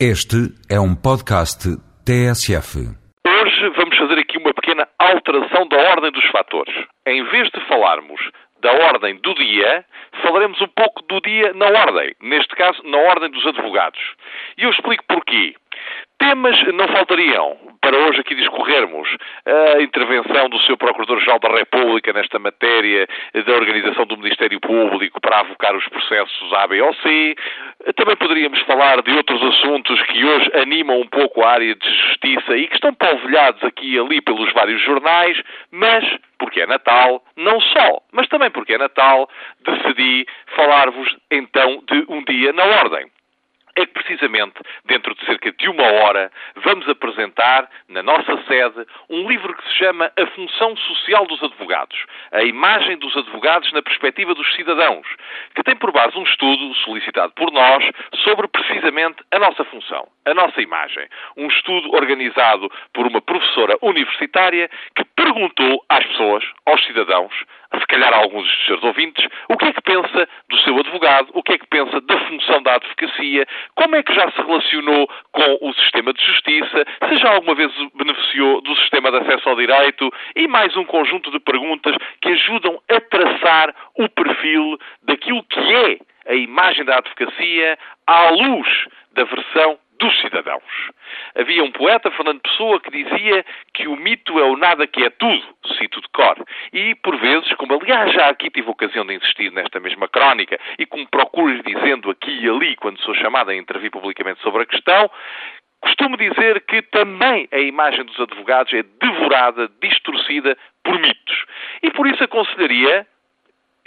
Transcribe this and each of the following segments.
Este é um podcast TSF. Hoje vamos fazer aqui uma pequena alteração da ordem dos fatores. Em vez de falarmos da ordem do dia, falaremos um pouco do dia na ordem. Neste caso, na ordem dos advogados. E eu explico porquê. Temas não faltariam para hoje aqui discorrermos a intervenção do seu Procurador-Geral da República nesta matéria da organização do Ministério Público para avocar os processos A, B ou C. Também poderíamos falar de outros assuntos que hoje animam um pouco a área de justiça e que estão polvilhados aqui e ali pelos vários jornais, mas porque é Natal, não só, mas também porque é Natal, decidi falar-vos então de um dia na ordem é que precisamente dentro de cerca de uma hora vamos apresentar na nossa sede um livro que se chama A Função Social dos Advogados, a imagem dos advogados na perspectiva dos cidadãos, que tem por base um estudo solicitado por nós sobre precisamente a nossa função, a nossa imagem. Um estudo organizado por uma professora universitária que perguntou às pessoas, aos cidadãos, se calhar alguns dos seus ouvintes, o que é que pensa do seu advogado, o que é que pensa da função da advocacia, como é que já se relacionou com o sistema de justiça, se já alguma vez beneficiou do sistema de acesso ao direito e mais um conjunto de perguntas que ajudam a traçar o perfil daquilo que é a imagem da advocacia à luz da versão dos cidadãos. Havia um poeta, Fernando Pessoa, que dizia que o mito é o nada que é tudo, cito de cor. E, por vezes, como aliás já aqui tive ocasião de insistir nesta mesma crónica e como procuro dizendo aqui e ali quando sou chamado a intervir publicamente sobre a questão, Costumo dizer que também a imagem dos advogados é devorada, distorcida por mitos. E por isso aconselharia,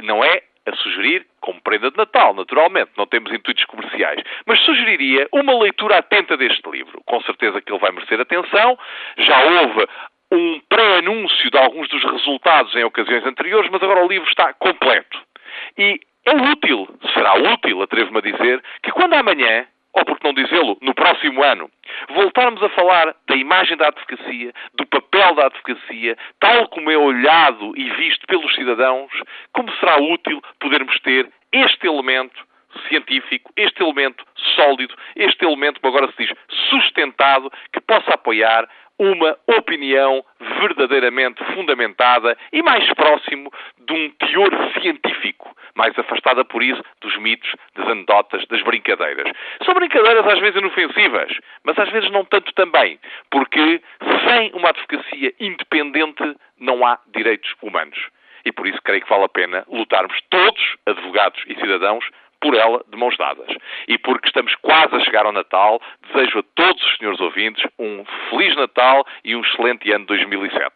não é a sugerir como prenda de Natal, naturalmente, não temos intuitos comerciais, mas sugeriria uma leitura atenta deste livro. Com certeza que ele vai merecer atenção. Já houve um pré-anúncio de alguns dos resultados em ocasiões anteriores, mas agora o livro está completo. E é útil, será útil, atrevo-me a dizer, que quando amanhã ou por que não dizê-lo, no próximo ano, voltarmos a falar da imagem da advocacia, do papel da advocacia, tal como é olhado e visto pelos cidadãos, como será útil podermos ter este elemento científico, este elemento sólido, este elemento, como agora se diz, sustentado, que possa apoiar uma opinião verdadeiramente fundamentada e mais próximo de um teor científico, mais afastada por isso dos mitos, das anedotas, das brincadeiras. São brincadeiras às vezes inofensivas, mas às vezes não tanto também, porque sem uma advocacia independente não há direitos humanos. E por isso creio que vale a pena lutarmos todos, advogados e cidadãos, por ela de mãos dadas. E porque estamos quase a chegar ao Natal, desejo a todos os senhores ouvintes um Feliz Natal e um excelente ano 2007.